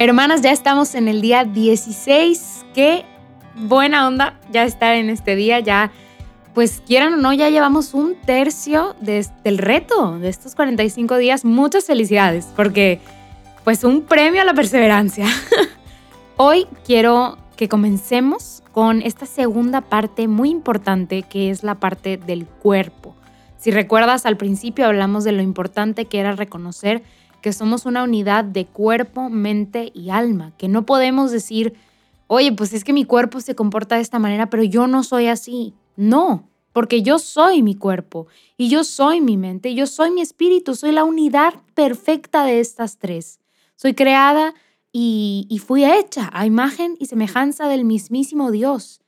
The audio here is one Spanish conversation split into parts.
Hermanas, ya estamos en el día 16. Qué buena onda ya estar en este día. Ya, pues quieran o no, ya llevamos un tercio del reto de estos 45 días. Muchas felicidades, porque pues un premio a la perseverancia. Hoy quiero que comencemos con esta segunda parte muy importante que es la parte del cuerpo. Si recuerdas, al principio hablamos de lo importante que era reconocer que somos una unidad de cuerpo, mente y alma, que no podemos decir, oye, pues es que mi cuerpo se comporta de esta manera, pero yo no soy así. No, porque yo soy mi cuerpo y yo soy mi mente, y yo soy mi espíritu, soy la unidad perfecta de estas tres. Soy creada y, y fui hecha a imagen y semejanza del mismísimo Dios.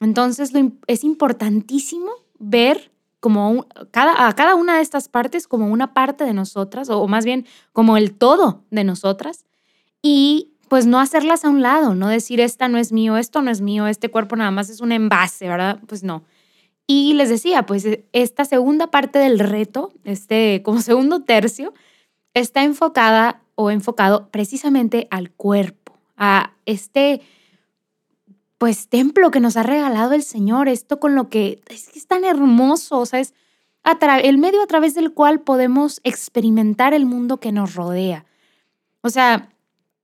Entonces es importantísimo ver como cada, a cada una de estas partes como una parte de nosotras, o, más bien como el todo de nosotras, y pues no hacerlas a un lado, no decir esta no es mío, esto no es mío, este cuerpo nada más es un envase, ¿verdad? Pues no. Y les decía, pues e, esta segunda parte del reto, este como segundo tercio, está enfocada o enfocado precisamente al cuerpo, a este pues templo que nos ha regalado el Señor, esto con lo que es, es tan hermoso, o sea, es el medio a través del cual podemos experimentar el mundo que nos rodea. O sea,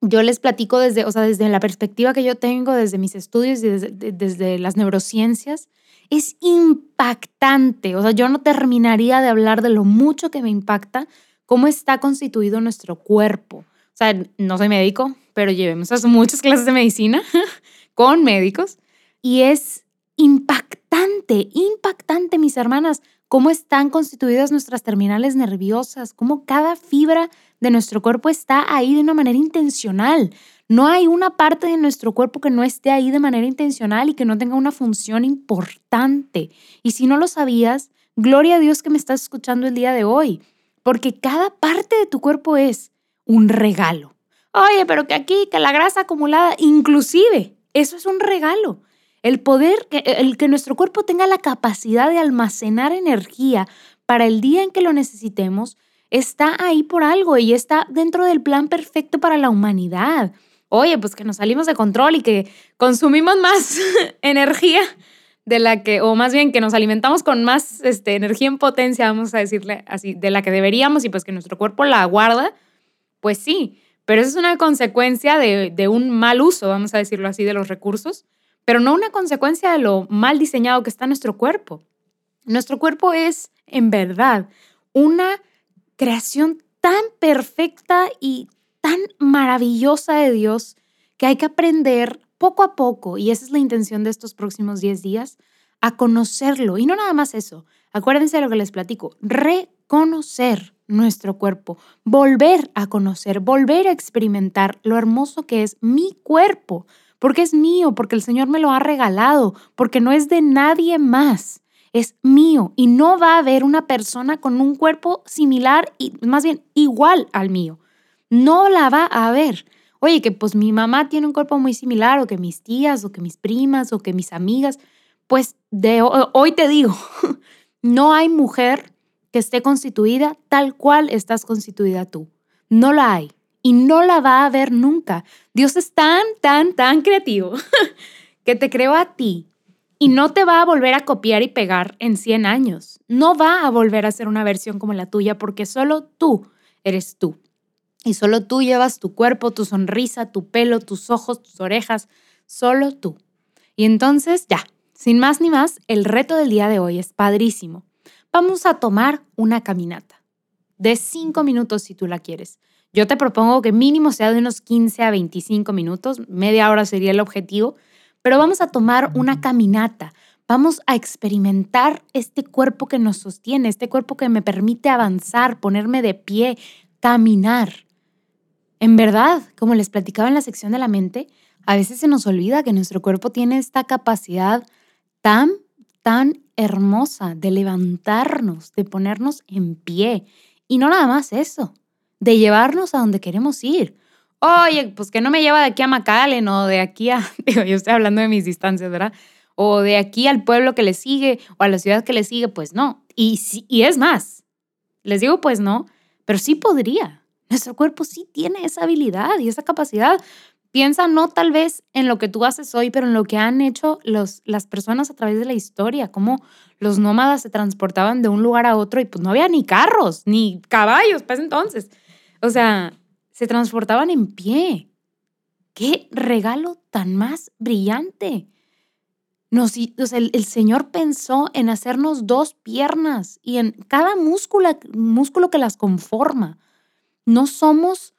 yo les platico desde, o sea, desde la perspectiva que yo tengo, desde mis estudios y desde, desde las neurociencias, es impactante. O sea, yo no terminaría de hablar de lo mucho que me impacta cómo está constituido nuestro cuerpo. O sea, no soy médico, pero llevemos muchas clases de medicina con médicos y es impactante, impactante, mis hermanas, cómo están constituidas nuestras terminales nerviosas, cómo cada fibra de nuestro cuerpo está ahí de una manera intencional. No hay una parte de nuestro cuerpo que no esté ahí de manera intencional y que no tenga una función importante. Y si no lo sabías, gloria a Dios que me estás escuchando el día de hoy, porque cada parte de tu cuerpo es un regalo. Oye, pero que aquí, que la grasa acumulada, inclusive eso es un regalo. El poder, el que nuestro cuerpo tenga la capacidad de almacenar energía para el día en que lo necesitemos, está ahí por algo y está dentro del plan perfecto para la humanidad. Oye, pues que nos salimos de control y que consumimos más energía de la que, o más bien que nos alimentamos con más este, energía en potencia, vamos a decirle así, de la que deberíamos y pues que nuestro cuerpo la guarda, pues sí, pero eso es una consecuencia de, un mal uso, vamos a decirlo así, de los recursos, pero no una consecuencia de lo mal diseñado que está nuestro cuerpo. Nuestro cuerpo es, en verdad, una creación tan perfecta y tan maravillosa de Dios que hay que aprender poco a poco, y esa es la intención de estos próximos 10 días, a conocerlo. Y no nada más eso, acuérdense de lo que les platico, reconocer nuestro cuerpo, volver a conocer, volver a experimentar lo hermoso que es mi cuerpo, porque es mío, porque el Señor me lo ha regalado, porque no es de nadie más, es mío y no va a haber una persona con un cuerpo similar y más bien igual al mío. No la va a haber. Oye, que pues mi mamá tiene un cuerpo muy similar o que mis tías o que mis primas o que mis amigas, pues de hoy te digo, no hay mujer que esté constituida tal cual estás constituida tú. No la hay y no la va a haber nunca. Dios es tan, tan, tan creativo que te creó a ti y no te va a volver a copiar y pegar en 100 años. No va a volver a ser una versión como la tuya porque solo tú eres tú. Y solo tú llevas tu cuerpo, tu sonrisa, tu pelo, tus ojos, tus orejas, solo tú. Y entonces ya, sin más ni más, el reto del día de hoy es padrísimo. Vamos a tomar una caminata de 5 minutos si tú la quieres. Yo te propongo que mínimo sea de unos 15 a 25 minutos, media hora sería el objetivo, pero vamos a tomar una caminata. Vamos a experimentar este cuerpo que nos sostiene, este cuerpo que me permite avanzar, ponerme de pie, caminar. En verdad, como les platicaba en la sección de la mente, a veces se nos olvida que nuestro cuerpo tiene esta capacidad tan, tan hermosa de levantarnos, de ponernos en pie. Y no nada más eso, de llevarnos a donde queremos ir. Oye, pues que no me lleva de aquí a McAllen o de aquí a, digo, yo estoy hablando de mis distancias, ¿verdad? O de aquí al pueblo que le sigue o a la ciudad que le sigue, pues no. Y, y es más, les digo pues no, pero sí podría. Nuestro cuerpo sí tiene esa habilidad y esa capacidad. Piensa no tal vez en lo que tú haces hoy, pero en lo que han hecho los, las personas a través de la historia, cómo los nómadas se transportaban de un lugar a otro y pues no había ni carros, ni caballos para ese entonces. O sea, se transportaban en pie. ¡Qué regalo tan más brillante! Nos, el, el, Señor pensó en hacernos dos piernas y en cada músculo que las conforma. No somos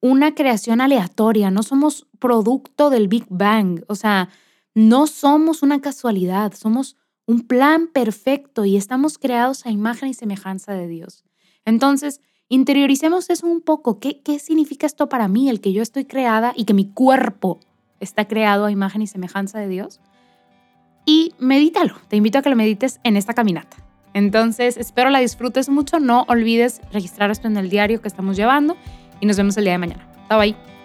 una creación aleatoria, no somos producto del Big Bang, o sea, no somos una casualidad, somos un plan perfecto y estamos creados a imagen y semejanza de Dios. Entonces, interioricemos eso un poco. ¿Qué, ¿Qué significa esto para mí, el que yo estoy creada y que mi cuerpo está creado a imagen y semejanza de Dios? Y medítalo, te invito a que lo medites en esta caminata. Entonces, espero la disfrutes mucho. No olvides registrar esto en el diario que estamos llevando y nos vemos el día de mañana. Bye bye.